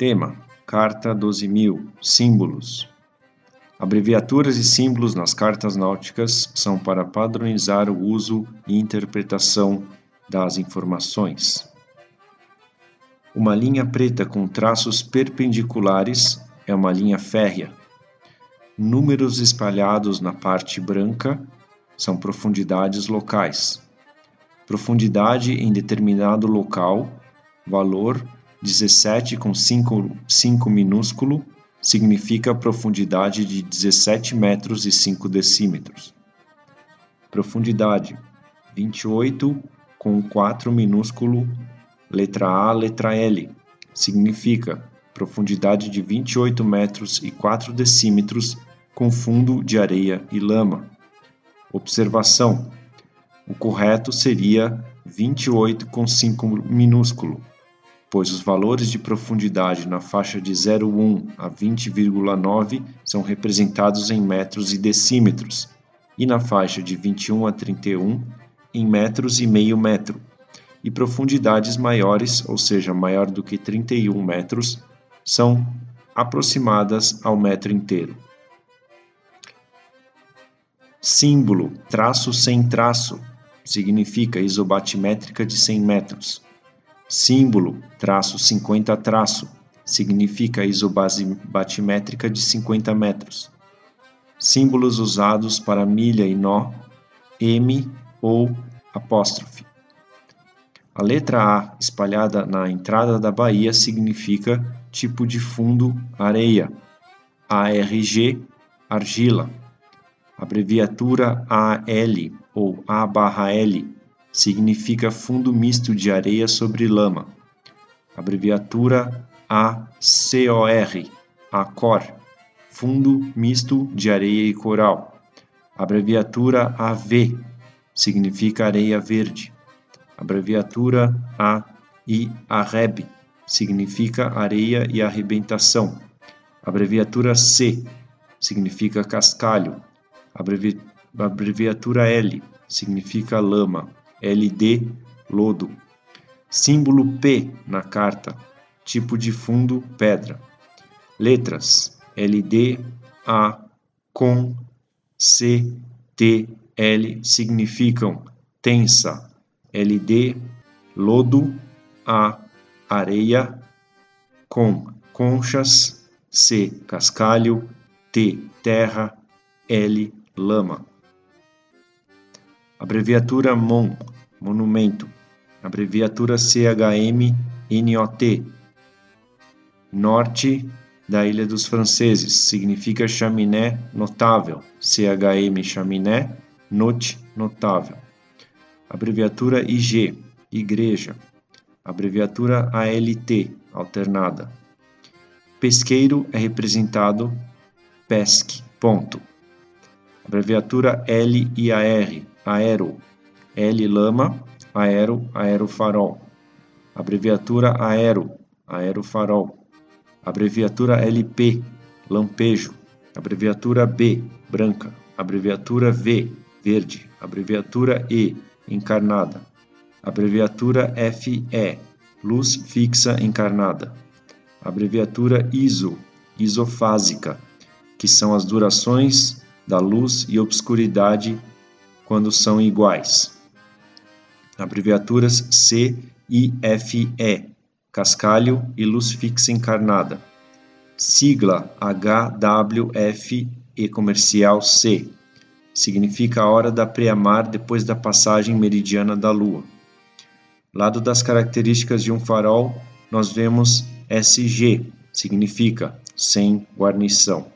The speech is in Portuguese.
Tema: Carta 12.000 Símbolos. Abreviaturas e símbolos nas cartas náuticas são para padronizar o uso e interpretação das informações. Uma linha preta com traços perpendiculares é uma linha férrea. Números espalhados na parte branca são profundidades locais. Profundidade em determinado local, valor 17 com 5, 5 minúsculo, significa profundidade de 17 metros e 5 decímetros. Profundidade 28 com 4 minúsculo Letra A, letra L. Significa profundidade de 28 metros e 4 decímetros com fundo de areia e lama. Observação: o correto seria 28 com 5 minúsculo, pois os valores de profundidade na faixa de 0,1 a 20,9 são representados em metros e decímetros, e na faixa de 21 a 31 em metros e meio metro e profundidades maiores, ou seja, maior do que 31 metros, são aproximadas ao metro inteiro. Símbolo traço sem traço significa isobatimétrica de 100 metros. Símbolo traço 50 traço significa isobatimétrica de 50 metros. Símbolos usados para milha e nó, M ou apóstrofe. A letra A, espalhada na entrada da baía, significa tipo de fundo areia. ARG, argila. Abreviatura AL ou A/L significa fundo misto de areia sobre lama. Abreviatura ACOR, ACOR, fundo misto de areia e coral. Abreviatura AV significa areia verde. Abreviatura A e AREB significa areia e arrebentação. Abreviatura C significa cascalho. Abrevi abreviatura L significa lama. LD, lodo. Símbolo P na carta, tipo de fundo, pedra. Letras. LD, A, com, C, T, L significam tensa, LD, lodo, A, areia, com, conchas, C, cascalho, T, terra, L, lama. Abreviatura MON, monumento. Abreviatura CHM, NOT. Norte da Ilha dos Franceses, significa chaminé notável. CHM, chaminé, note, notável. Abreviatura IG, igreja. Abreviatura ALT, alternada. Pesqueiro é representado PESC, ponto. Abreviatura LIAR, aero. L lama, aero, aerofarol. Abreviatura aero, aerofarol. Abreviatura LP, lampejo. Abreviatura B, branca. Abreviatura V, verde. Abreviatura E, encarnada. Abreviatura FE, luz fixa encarnada. Abreviatura ISO, isofásica, que são as durações da luz e obscuridade quando são iguais. Abreviaturas C e FE, cascalho e luz fixa encarnada. Sigla HWF e comercial C, significa a hora da preamar depois da passagem meridiana da Lua. Lado das características de um farol, nós vemos SG, significa sem guarnição.